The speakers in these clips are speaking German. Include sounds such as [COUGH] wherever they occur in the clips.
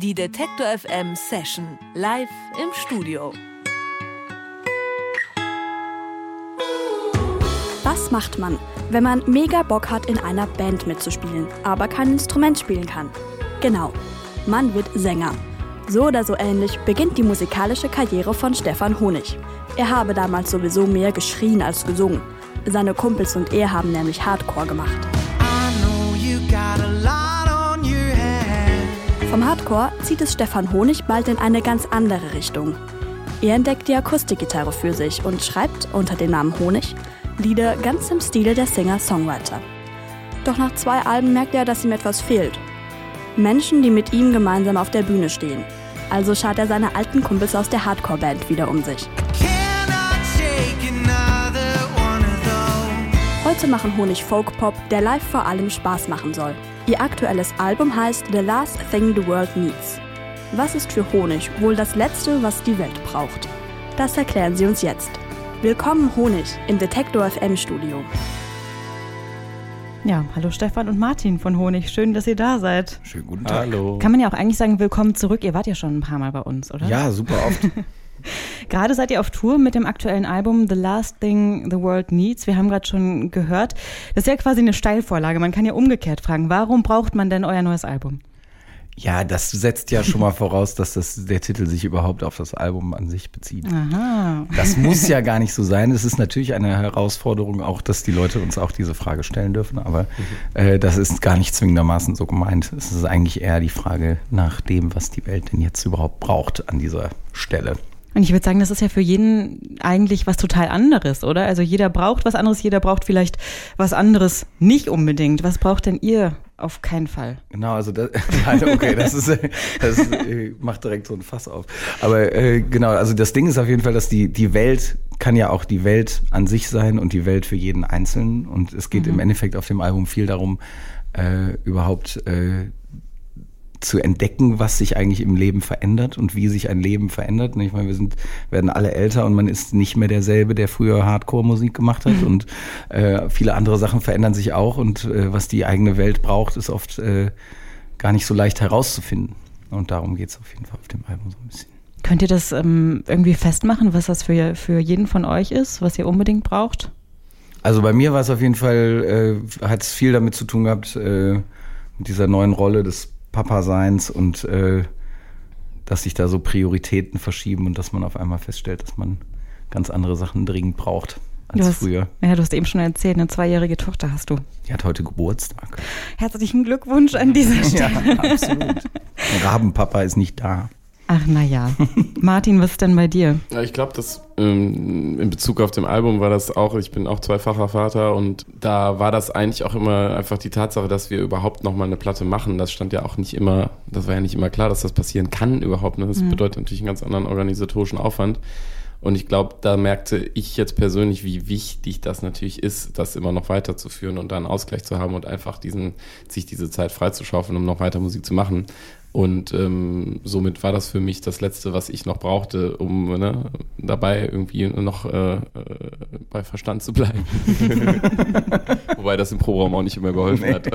Die Detektor FM Session live im Studio. Was macht man, wenn man mega Bock hat, in einer Band mitzuspielen, aber kein Instrument spielen kann? Genau, man wird Sänger. So oder so ähnlich beginnt die musikalische Karriere von Stefan Honig. Er habe damals sowieso mehr geschrien als gesungen. Seine Kumpels und er haben nämlich Hardcore gemacht. Vom Hardcore zieht es Stefan Honig bald in eine ganz andere Richtung. Er entdeckt die Akustikgitarre für sich und schreibt unter dem Namen Honig Lieder ganz im Stile der Singer-Songwriter. Doch nach zwei Alben merkt er, dass ihm etwas fehlt. Menschen, die mit ihm gemeinsam auf der Bühne stehen. Also schaut er seine alten Kumpels aus der Hardcore-Band wieder um sich. Heute machen Honig Folk-Pop, der live vor allem Spaß machen soll. Ihr aktuelles Album heißt The Last Thing the World Needs. Was ist für Honig wohl das Letzte, was die Welt braucht? Das erklären sie uns jetzt. Willkommen Honig im Detektor FM Studio. Ja, hallo Stefan und Martin von Honig. Schön, dass ihr da seid. Schönen guten Tag. Hallo. Kann man ja auch eigentlich sagen, willkommen zurück. Ihr wart ja schon ein paar Mal bei uns, oder? Ja, super oft. [LAUGHS] [LAUGHS] Gerade seid ihr auf Tour mit dem aktuellen Album The Last Thing the World Needs. Wir haben gerade schon gehört, das ist ja quasi eine Steilvorlage. Man kann ja umgekehrt fragen, warum braucht man denn euer neues Album? Ja, das setzt ja schon mal [LAUGHS] voraus, dass das, der Titel sich überhaupt auf das Album an sich bezieht. Aha. Das [LAUGHS] muss ja gar nicht so sein. Es ist natürlich eine Herausforderung auch, dass die Leute uns auch diese Frage stellen dürfen, aber äh, das ist gar nicht zwingendermaßen so gemeint. Es ist eigentlich eher die Frage nach dem, was die Welt denn jetzt überhaupt braucht an dieser Stelle. Und ich würde sagen, das ist ja für jeden eigentlich was total anderes, oder? Also jeder braucht was anderes, jeder braucht vielleicht was anderes nicht unbedingt. Was braucht denn ihr auf keinen Fall? Genau, also das, [LAUGHS] okay, das ist, das äh, macht direkt so ein Fass auf. Aber äh, genau, also das Ding ist auf jeden Fall, dass die die Welt kann ja auch die Welt an sich sein und die Welt für jeden Einzelnen. Und es geht mhm. im Endeffekt auf dem Album viel darum, äh, überhaupt äh, zu entdecken, was sich eigentlich im Leben verändert und wie sich ein Leben verändert. Ich meine, wir sind, werden alle älter und man ist nicht mehr derselbe, der früher Hardcore-Musik gemacht hat. Mhm. Und äh, viele andere Sachen verändern sich auch. Und äh, was die eigene Welt braucht, ist oft äh, gar nicht so leicht herauszufinden. Und darum geht es auf jeden Fall auf dem Album so ein bisschen. Könnt ihr das ähm, irgendwie festmachen, was das für, für jeden von euch ist, was ihr unbedingt braucht? Also bei mir war es auf jeden Fall, äh, hat es viel damit zu tun gehabt, äh, mit dieser neuen Rolle des Papa-Seins und äh, dass sich da so Prioritäten verschieben und dass man auf einmal feststellt, dass man ganz andere Sachen dringend braucht als hast, früher. Ja, du hast eben schon erzählt, eine zweijährige Tochter hast du. Die hat heute Geburtstag. Herzlichen Glückwunsch an dieser [LAUGHS] Stelle. ja, absolut. Rabenpapa ist nicht da. Ach naja. [LAUGHS] Martin, was ist denn bei dir? Ja, ich glaube, dass ähm, in Bezug auf dem Album war das auch, ich bin auch zweifacher Vater und da war das eigentlich auch immer einfach die Tatsache, dass wir überhaupt nochmal eine Platte machen. Das stand ja auch nicht immer, das war ja nicht immer klar, dass das passieren kann überhaupt. Ne? Das mhm. bedeutet natürlich einen ganz anderen organisatorischen Aufwand. Und ich glaube, da merkte ich jetzt persönlich, wie wichtig das natürlich ist, das immer noch weiterzuführen und da einen Ausgleich zu haben und einfach diesen, sich diese Zeit freizuschaufeln, um noch weiter Musik zu machen. Und ähm, somit war das für mich das Letzte, was ich noch brauchte, um ne, dabei irgendwie noch äh, äh, bei Verstand zu bleiben. [LAUGHS] [LAUGHS] [LAUGHS] Wobei das im Proberaum auch nicht immer geholfen nee. hat.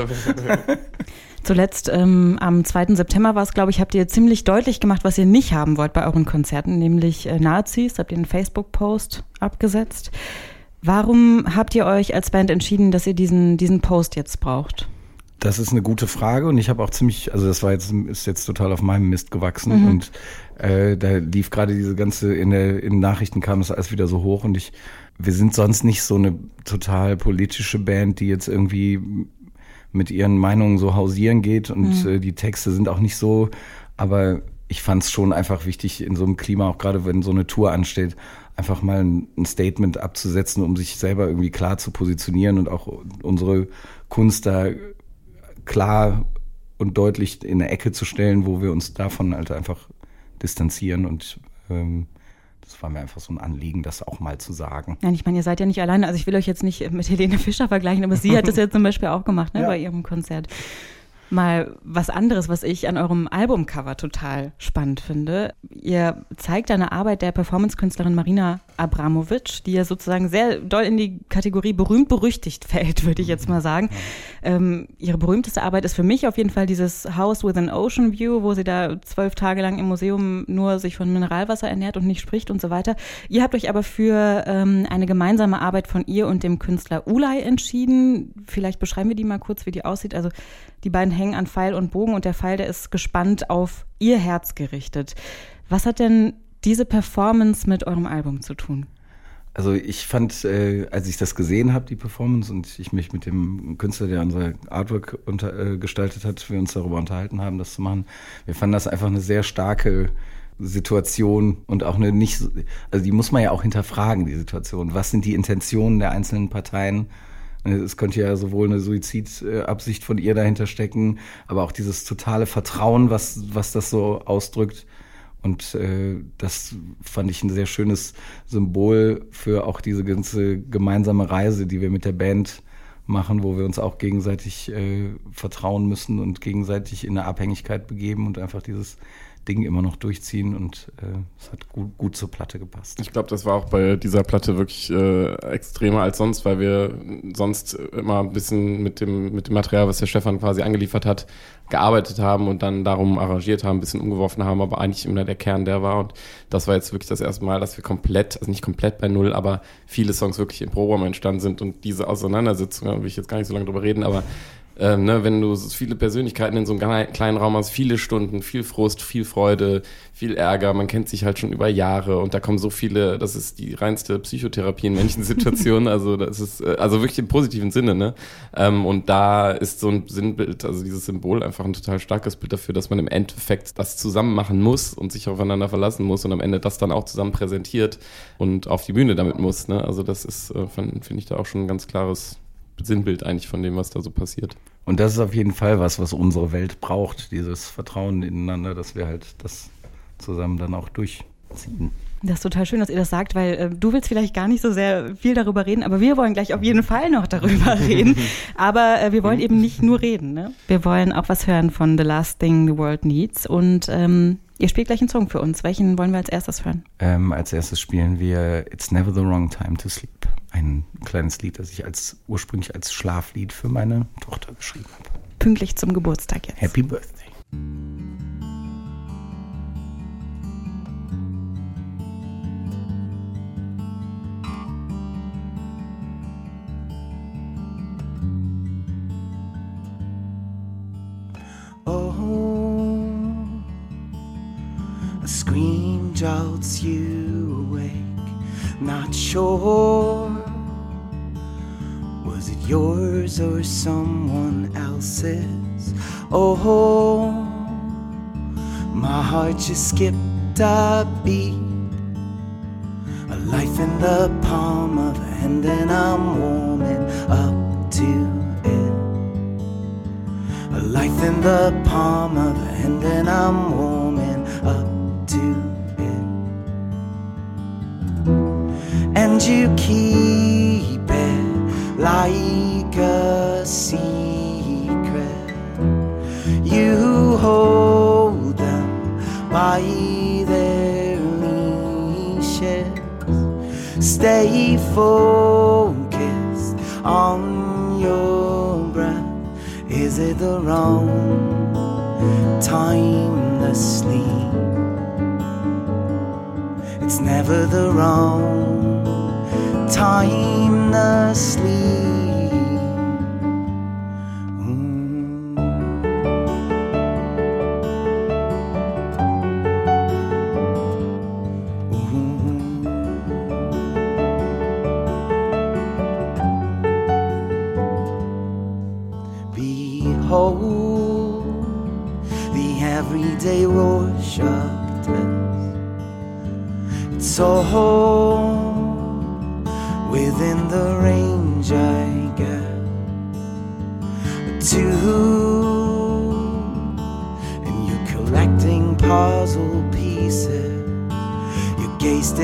Zuletzt ähm, am 2. September war es, glaube ich, habt ihr ziemlich deutlich gemacht, was ihr nicht haben wollt bei euren Konzerten, nämlich äh, Nazis. Habt ihr einen Facebook-Post abgesetzt. Warum habt ihr euch als Band entschieden, dass ihr diesen, diesen Post jetzt braucht? Das ist eine gute Frage und ich habe auch ziemlich, also das war jetzt ist jetzt total auf meinem Mist gewachsen mhm. und äh, da lief gerade diese ganze in der in Nachrichten kam das alles wieder so hoch und ich wir sind sonst nicht so eine total politische Band, die jetzt irgendwie mit ihren Meinungen so hausieren geht und mhm. äh, die Texte sind auch nicht so, aber ich fand es schon einfach wichtig in so einem Klima, auch gerade wenn so eine Tour ansteht, einfach mal ein, Statement abzusetzen, um sich selber irgendwie klar zu positionieren und auch unsere Kunst da klar und deutlich in eine Ecke zu stellen, wo wir uns davon halt einfach distanzieren und ähm, das war mir einfach so ein Anliegen, das auch mal zu sagen. Ja, ich meine, ihr seid ja nicht alleine. Also ich will euch jetzt nicht mit Helene Fischer vergleichen, aber sie hat das ja zum Beispiel auch gemacht ne, ja. bei ihrem Konzert. Mal was anderes, was ich an eurem Albumcover total spannend finde. Ihr zeigt eine Arbeit der Performance-Künstlerin Marina Abramovic, die ja sozusagen sehr doll in die Kategorie berühmt-berüchtigt fällt, würde ich jetzt mal sagen. Ähm, ihre berühmteste Arbeit ist für mich auf jeden Fall dieses House with an Ocean View, wo sie da zwölf Tage lang im Museum nur sich von Mineralwasser ernährt und nicht spricht und so weiter. Ihr habt euch aber für ähm, eine gemeinsame Arbeit von ihr und dem Künstler Ulay entschieden. Vielleicht beschreiben wir die mal kurz, wie die aussieht. Also die beiden hängen an Pfeil und Bogen und der Pfeil, der ist gespannt auf ihr Herz gerichtet. Was hat denn diese Performance mit eurem Album zu tun? Also ich fand, äh, als ich das gesehen habe, die Performance, und ich mich mit dem Künstler, der unser Artwork unter, äh, gestaltet hat, wir uns darüber unterhalten haben, das zu machen, wir fanden das einfach eine sehr starke Situation und auch eine nicht, also die muss man ja auch hinterfragen, die Situation. Was sind die Intentionen der einzelnen Parteien? Es könnte ja sowohl eine Suizidabsicht von ihr dahinter stecken, aber auch dieses totale Vertrauen, was, was das so ausdrückt. Und äh, das fand ich ein sehr schönes Symbol für auch diese ganze gemeinsame Reise, die wir mit der Band machen, wo wir uns auch gegenseitig äh, vertrauen müssen und gegenseitig in eine Abhängigkeit begeben und einfach dieses Ding immer noch durchziehen und äh, es hat gut, gut zur Platte gepasst. Ich glaube, das war auch bei dieser Platte wirklich äh, extremer als sonst, weil wir sonst immer ein bisschen mit dem, mit dem Material, was der Stefan quasi angeliefert hat, gearbeitet haben und dann darum arrangiert haben, ein bisschen umgeworfen haben, aber eigentlich immer der Kern der war. Und das war jetzt wirklich das erste Mal, dass wir komplett, also nicht komplett bei Null, aber viele Songs wirklich im Proberaum entstanden sind und diese Auseinandersetzung, da will ich jetzt gar nicht so lange drüber reden, aber ähm, ne, wenn du so viele Persönlichkeiten in so einem kleinen Raum hast, viele Stunden, viel Frust, viel Freude, viel Ärger, man kennt sich halt schon über Jahre und da kommen so viele, das ist die reinste Psychotherapie in manchen Situationen, [LAUGHS] also das ist, äh, also wirklich im positiven Sinne, ne? Ähm, und da ist so ein Sinnbild, also dieses Symbol einfach ein total starkes Bild dafür, dass man im Endeffekt das zusammen machen muss und sich aufeinander verlassen muss und am Ende das dann auch zusammen präsentiert und auf die Bühne damit muss, ne? Also das ist, äh, finde ich da auch schon ein ganz klares Sinnbild eigentlich von dem, was da so passiert. Und das ist auf jeden Fall was, was unsere Welt braucht, dieses Vertrauen ineinander, dass wir halt das zusammen dann auch durchziehen. Das ist total schön, dass ihr das sagt, weil äh, du willst vielleicht gar nicht so sehr viel darüber reden, aber wir wollen gleich auf jeden Fall noch darüber [LAUGHS] reden. Aber äh, wir wollen eben nicht nur reden. Ne? Wir wollen auch was hören von The Last Thing the World Needs. Und ähm, ihr spielt gleich einen Song für uns. Welchen wollen wir als erstes hören? Ähm, als erstes spielen wir It's Never the Wrong Time to Sleep. Ein kleines Lied, das ich als ursprünglich als Schlaflied für meine Tochter geschrieben habe. Pünktlich zum Geburtstag jetzt. Happy Birthday. Scream jolts you awake. Not sure. Was it yours or someone else's? Oh, my heart just skipped a beat. A life in the palm of a hand, and I'm warming up to it. A life in the palm of a hand, and I'm warming And you keep it like a secret. You hold them by their leashes. Stay focused on your breath. Is it the wrong time to sleep? It's never the wrong time to sleep. Mm. Behold the everyday Rorschach test. It's all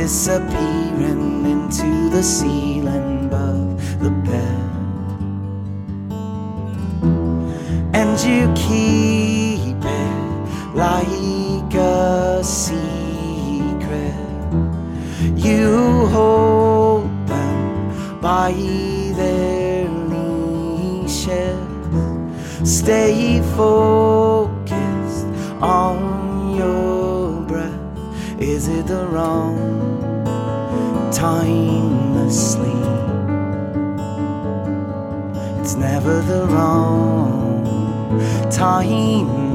disappearing into the ceiling above the bed. And you keep it like a secret. You hold them by their leashes. Stay focused on your breath. Is it the wrong time to sleep? It's never the wrong time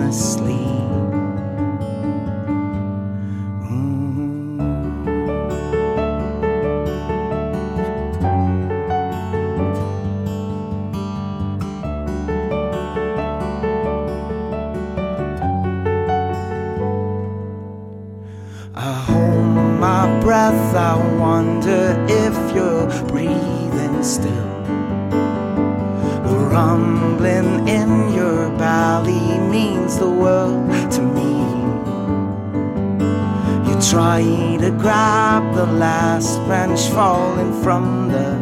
try to grab the last branch falling from the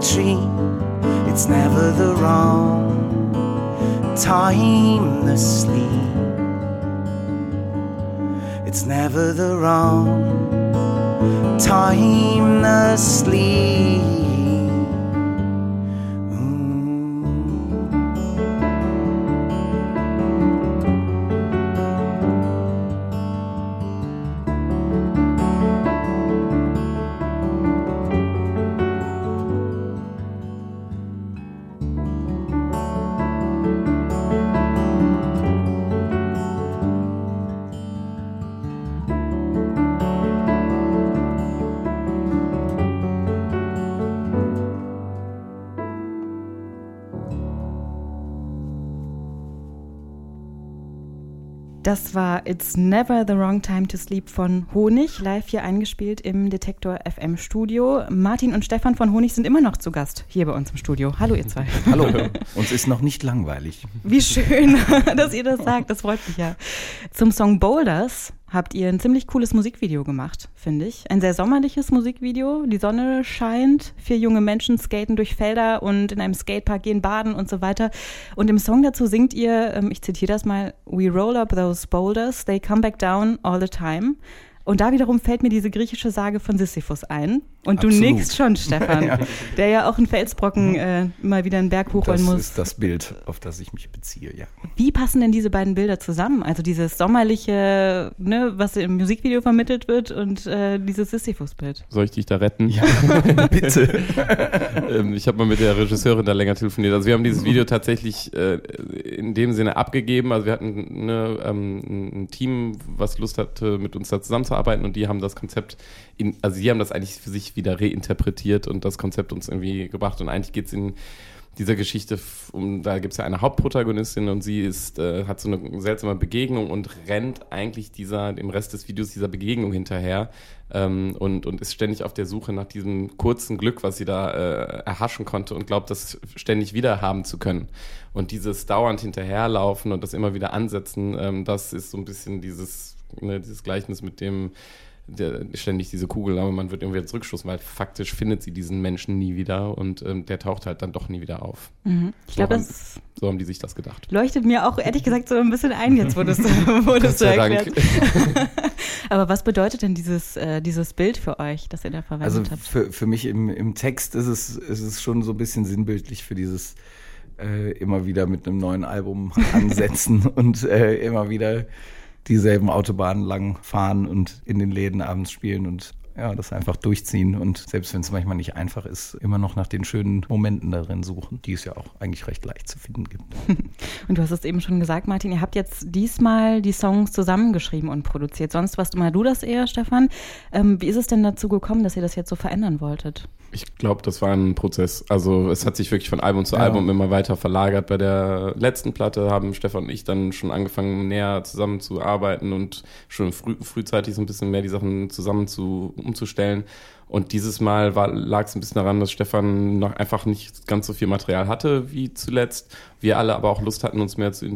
tree. It's never the wrong time to sleep. It's never the wrong time to sleep. Das war It's Never the Wrong Time to Sleep von Honig, live hier eingespielt im Detektor FM Studio. Martin und Stefan von Honig sind immer noch zu Gast hier bei uns im Studio. Hallo ihr zwei. [LAUGHS] Hallo, uns ist noch nicht langweilig. Wie schön, [LAUGHS] dass ihr das sagt, das freut mich ja. Zum Song Boulders habt ihr ein ziemlich cooles Musikvideo gemacht, finde ich. Ein sehr sommerliches Musikvideo. Die Sonne scheint, vier junge Menschen skaten durch Felder und in einem Skatepark gehen baden und so weiter. Und im Song dazu singt ihr, ähm, ich zitiere das mal, We roll up those boulders, they come back down all the time. Und da wiederum fällt mir diese griechische Sage von Sisyphus ein. Und du Absolut. nickst schon, [LAUGHS] Stefan, Ja. der ja auch einen Felsbrocken äh, mal wieder einen Berg hochrollen Das muss. ist das Bild, auf das ich mich beziehe, ja. Wie passen denn diese beiden Bilder zusammen? Also dieses sommerliche, ne, was im Musikvideo vermittelt wird und äh, dieses Sisyphus-Bild. Soll ich dich da retten? Ja, [LAUGHS] bitte. [LAUGHS] Ähm, ich habe mal mit der Regisseurin da länger telefoniert. Also wir haben dieses Video tatsächlich äh, in dem Sinne abgegeben. Also wir hatten ne, ähm, ein Team, was Lust hatte, mit uns da zusammenzuarbeiten und die haben das Konzept, in, also sie haben das eigentlich für sich wieder reinterpretiert und das Konzept uns irgendwie gebracht. Und eigentlich geht es in dieser Geschichte um, da gibt es ja eine Hauptprotagonistin und sie ist, äh, hat so eine seltsame Begegnung und rennt eigentlich dieser, dem Rest des Videos dieser Begegnung hinterher ähm, und, und ist ständig auf der Suche nach diesem kurzen Glück, was sie da äh, erhaschen konnte und glaubt, das ständig wieder haben zu können. Und dieses dauernd hinterherlaufen und das immer wieder ansetzen, ähm, das ist so ein bisschen dieses, ne, dieses Gleichnis mit dem, der, ständig diese Kugel, aber man wird irgendwie wieder zurückstoßen, weil faktisch findet sie diesen Menschen nie wieder und ähm, der taucht halt dann doch nie wieder auf. Mhm. Ich glaube, So das So haben die sich das gedacht. leuchtet mir auch ehrlich gesagt so ein bisschen ein, jetzt wo du es [LAUGHS] wo du's so erklärst. Aber was bedeutet denn dieses, äh, dieses Bild für euch, das ihr da verwendet Also habt? für, für mich im, im Text ist es, ist es schon so ein bisschen sinnbildlich für dieses äh, immer wieder mit einem neuen Album ansetzen [LAUGHS] und äh, immer wieder dieselben Autobahnen lang fahren und in den Läden abends spielen und ja, das einfach durchziehen und selbst wenn es manchmal nicht einfach ist, immer noch nach den schönen Momenten darin suchen, die es ja auch eigentlich recht leicht zu finden gibt. [LAUGHS] Und du hast es eben schon gesagt, Martin, ihr habt jetzt diesmal die Songs zusammengeschrieben und produziert. Sonst warst immer du das eher, Stefan. Ähm, wie ist es denn dazu gekommen, dass ihr das jetzt so verändern wolltet? Ich glaube, das war ein Prozess. Also es hat sich wirklich von Album zu Ja. Album immer weiter verlagert. Bei der letzten Platte haben Stefan und ich dann schon angefangen, näher zusammenzuarbeiten und schon früh, frühzeitig so ein bisschen mehr die Sachen zusammen zu umzustellen. Und dieses Mal lag es ein bisschen daran, dass Stefan noch einfach nicht ganz so viel Material hatte wie zuletzt. Wir alle aber auch Lust hatten, uns mehr zu,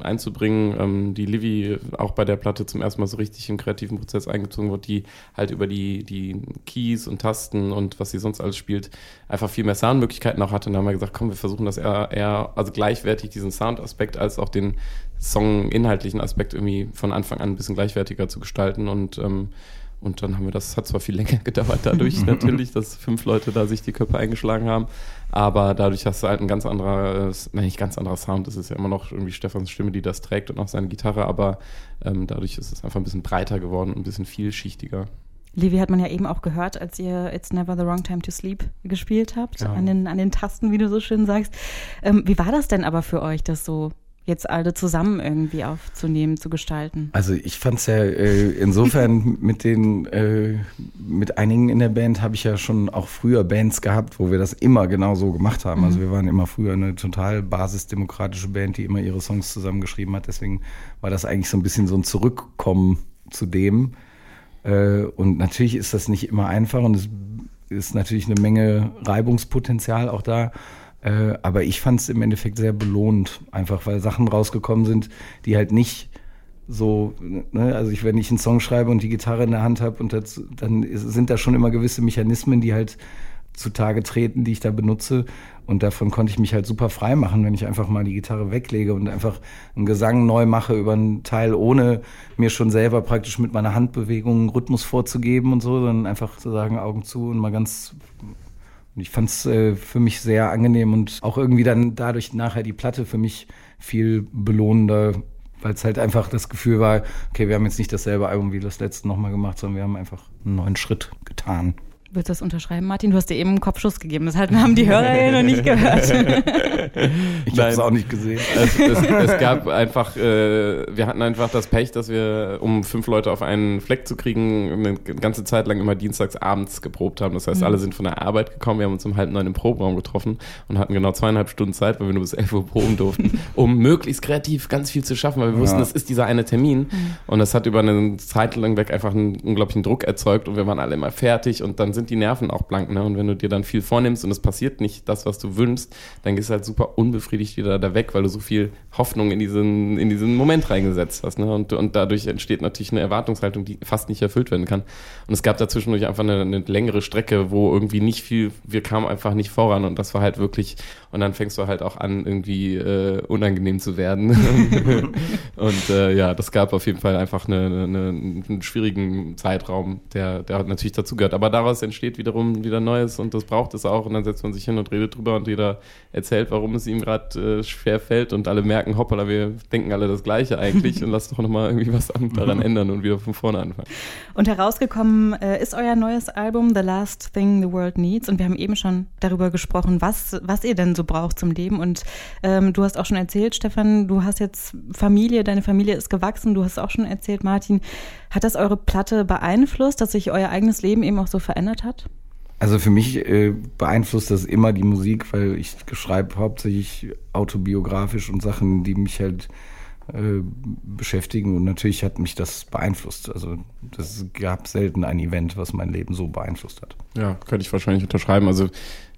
einzubringen. Ähm, die Livy auch bei der Platte zum ersten Mal so richtig im kreativen Prozess eingezogen wird, die halt über die, die Keys und Tasten und was sie sonst alles spielt, einfach viel mehr Soundmöglichkeiten auch hatte. Und dann haben wir gesagt, komm, wir versuchen das eher, eher also gleichwertig diesen Soundaspekt als auch den Song-inhaltlichen Aspekt irgendwie von Anfang an ein bisschen gleichwertiger zu gestalten und ähm, und dann haben wir das, hat zwar viel länger [LAUGHS] gedauert dadurch [LAUGHS] natürlich, dass fünf Leute da sich die Köpfe eingeschlagen haben, aber dadurch hast du halt ein ganz anderer, nein, nicht ganz anderer Sound, es ist ja immer noch irgendwie Stefans Stimme, die das trägt und auch seine Gitarre, aber ähm, dadurch ist es einfach ein bisschen breiter geworden und ein bisschen vielschichtiger. Levi hat man ja eben auch gehört, als ihr It's Never the Wrong Time to Sleep gespielt habt, ja. an, den, an den Tasten, wie du so schön sagst. Ähm, wie war das denn aber für euch, das so jetzt alle zusammen irgendwie aufzunehmen, zu gestalten? Also ich fand es ja äh, insofern [LAUGHS] mit den, äh, mit einigen in der Band habe ich ja schon auch früher Bands gehabt, wo wir das immer genau so gemacht haben. Also mhm. wir waren immer früher eine total basisdemokratische Band, die immer ihre Songs zusammengeschrieben hat. Deswegen war das eigentlich so ein bisschen so ein Zurückkommen zu dem. Äh, und natürlich ist das nicht immer einfach und es ist natürlich eine Menge Reibungspotenzial auch da. Äh, aber ich fand es im Endeffekt sehr belohnt, einfach weil Sachen rausgekommen sind, die halt nicht so, ne, also ich, wenn ich einen Song schreibe und die Gitarre in der Hand habe und das, dann ist, sind da schon immer gewisse Mechanismen, die halt zutage treten, die ich da benutze. Und davon konnte ich mich halt super frei machen, wenn ich einfach mal die Gitarre weglege und einfach einen Gesang neu mache über einen Teil, ohne mir schon selber praktisch mit meiner Handbewegung einen Rhythmus vorzugeben und so, sondern einfach zu sagen, Augen zu und mal ganz und ich fand es äh, für mich sehr angenehm und auch irgendwie dann dadurch nachher die Platte für mich viel belohnender, weil es halt einfach das Gefühl war, okay, wir haben jetzt nicht dasselbe Album wie das letzte nochmal gemacht, sondern wir haben einfach einen neuen Schritt getan. Willst du das unterschreiben, Martin? Du hast dir eben einen Kopfschuss gegeben. Das haben die Hörer ja noch nicht [LAUGHS] gehört. ich habe es auch nicht gesehen. Es, es, es gab einfach, äh, wir hatten einfach das Pech, dass wir, um fünf Leute auf einen Fleck zu kriegen, eine ganze Zeit lang immer dienstags abends geprobt haben. Das heißt, mhm. alle sind von der Arbeit gekommen. Wir haben uns um halb neun im Proberaum getroffen und hatten genau zweieinhalb Stunden Zeit, weil wir nur bis elf Uhr proben durften, [LAUGHS] um möglichst kreativ ganz viel zu schaffen, weil wir wussten, ja. das ist dieser eine Termin. Mhm. Und das hat über eine Zeit lang weg einfach einen unglaublichen Druck erzeugt und wir waren alle immer fertig und dann sind sind die Nerven auch blank, ne? Und wenn du dir dann viel vornimmst und es passiert nicht das, was du wünschst, dann gehst du halt super unbefriedigt wieder da weg, weil du so viel Hoffnung in diesen, in diesen Moment reingesetzt hast, ne? Und, und dadurch entsteht natürlich eine Erwartungshaltung, die fast nicht erfüllt werden kann. Und es gab dazwischendurch einfach eine, eine längere Strecke, wo irgendwie nicht viel, wir kamen einfach nicht voran und das war halt wirklich, und dann fängst du halt auch an, irgendwie äh, unangenehm zu werden. [LAUGHS] und äh, ja, das gab auf jeden Fall einfach eine, eine, einen schwierigen Zeitraum, der, der natürlich dazugehört. Aber daraus entsteht wiederum wieder Neues und das braucht es auch. Und dann setzt man sich hin und redet drüber und jeder erzählt, warum es ihm gerade äh, schwer fällt. Und alle merken, hoppala, wir denken alle das Gleiche eigentlich. [LAUGHS] Und lass doch nochmal irgendwie was daran ändern und wieder von vorne anfangen. Und herausgekommen äh, ist euer neues Album The Last Thing the World Needs. Und wir haben eben schon darüber gesprochen, was, was ihr denn so braucht zum Leben. Und ähm, du hast auch schon erzählt, Stefan, du hast jetzt Familie, deine Familie ist gewachsen, du hast auch schon erzählt, Martin, hat das eure Platte beeinflusst, dass sich euer eigenes Leben eben auch so verändert hat? Also für mich äh, beeinflusst das immer die Musik, weil ich schreibe hauptsächlich autobiografisch und Sachen, die mich halt äh, beschäftigen. Und natürlich hat mich das beeinflusst. Also das gab selten ein Event, was mein Leben so beeinflusst hat. Ja, könnte ich wahrscheinlich unterschreiben. Also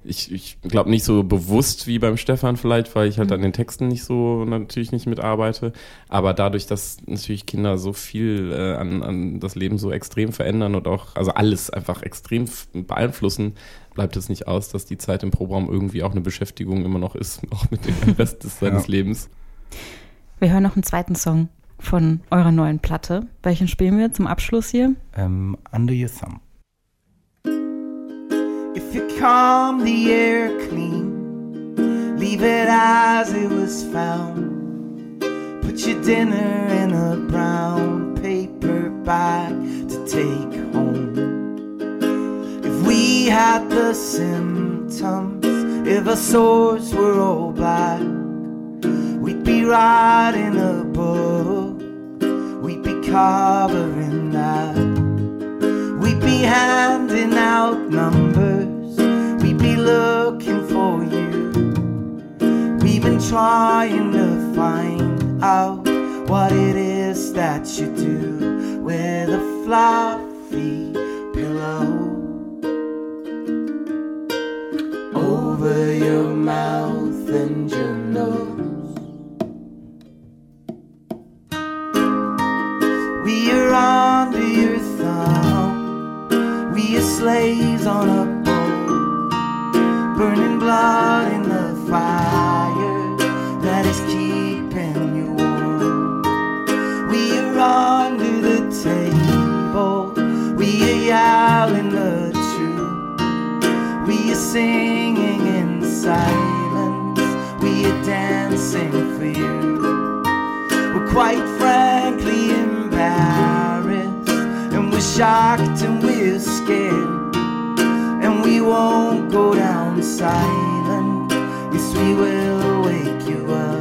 ich, ich glaube nicht so bewusst wie beim Stefan vielleicht, weil ich halt an den Texten nicht so natürlich nicht mitarbeite. Aber dadurch, dass natürlich Kinder so viel äh, an, an das Leben so extrem verändern und auch, also alles einfach extrem beeinflussen, bleibt es nicht aus, dass die Zeit im Proberaum irgendwie auch eine Beschäftigung immer noch ist, [LAUGHS] auch mit dem Rest des seines ja. Lebens. Wir hören noch einen zweiten Song von eurer neuen Platte. Welchen spielen wir zum Abschluss hier? Um, ähm, Under Your Thumb. If you calm the air clean, leave it as it was found. Put your dinner in a brown paper bag to take home. If we had the symptoms, if our swords were all black, We'd be writing a book, we'd be covering that. We'd be handing out numbers, we'd be looking for you. We've been trying to find out what it is that you do with a fluffy pillow. over your mouth and your quite frankly embarrassed. And we're shocked and we're scared. And we won't go down silent. Yes, we will wake you up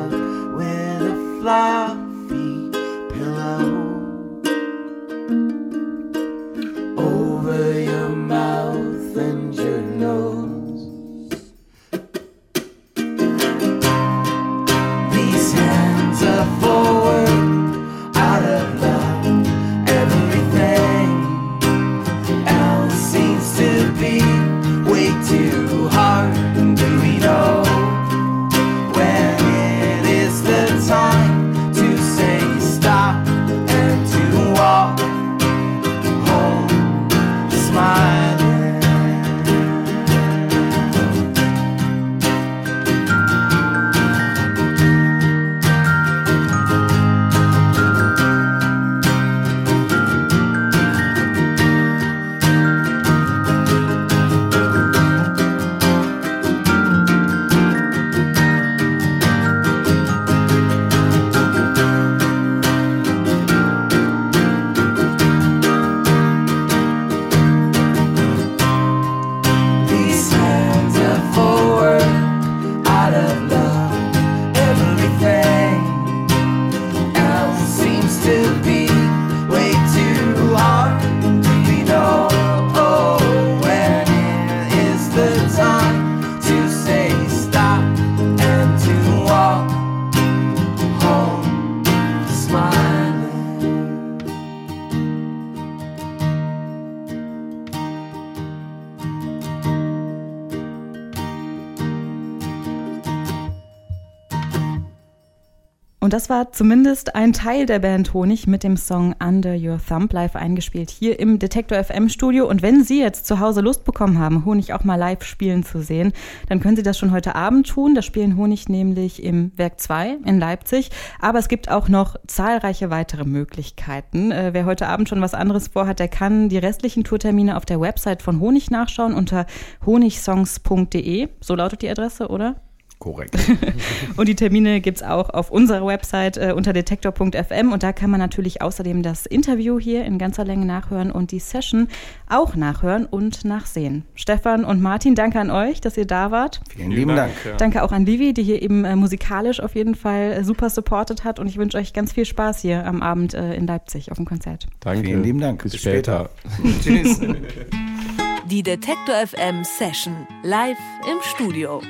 Und das war zumindest ein Teil der Band Honig mit dem Song Under Your Thumb live eingespielt hier im Detektor FM Studio. Und wenn Sie jetzt zu Hause Lust bekommen haben, Honig auch mal live spielen zu sehen, dann können Sie das schon heute Abend tun. Da spielen Honig nämlich im Werk 2 in Leipzig. Aber es gibt auch noch zahlreiche weitere Möglichkeiten. Äh, wer heute Abend schon was anderes vorhat, der kann die restlichen Tourtermine auf der Website von Honig nachschauen unter honigsongs.de. So lautet die Adresse, oder? Korrekt. [LAUGHS] Und die Termine gibt's auch auf unserer Website äh, unter detektor.fm und da kann man natürlich außerdem das Interview hier in ganzer Länge nachhören und die Session auch nachhören und nachsehen. Stefan und Martin, danke an euch, dass ihr da wart. Vielen lieben Dank. Danke auch an Vivi, die hier eben äh, musikalisch auf jeden Fall äh, super supportet hat und ich wünsche euch ganz viel Spaß hier am Abend äh, in Leipzig auf dem Konzert. Danke. Vielen lieben Dank. Bis, Bis später. [LAUGHS] Tschüss. [LAUGHS] Die Detektor FM Session live im Studio.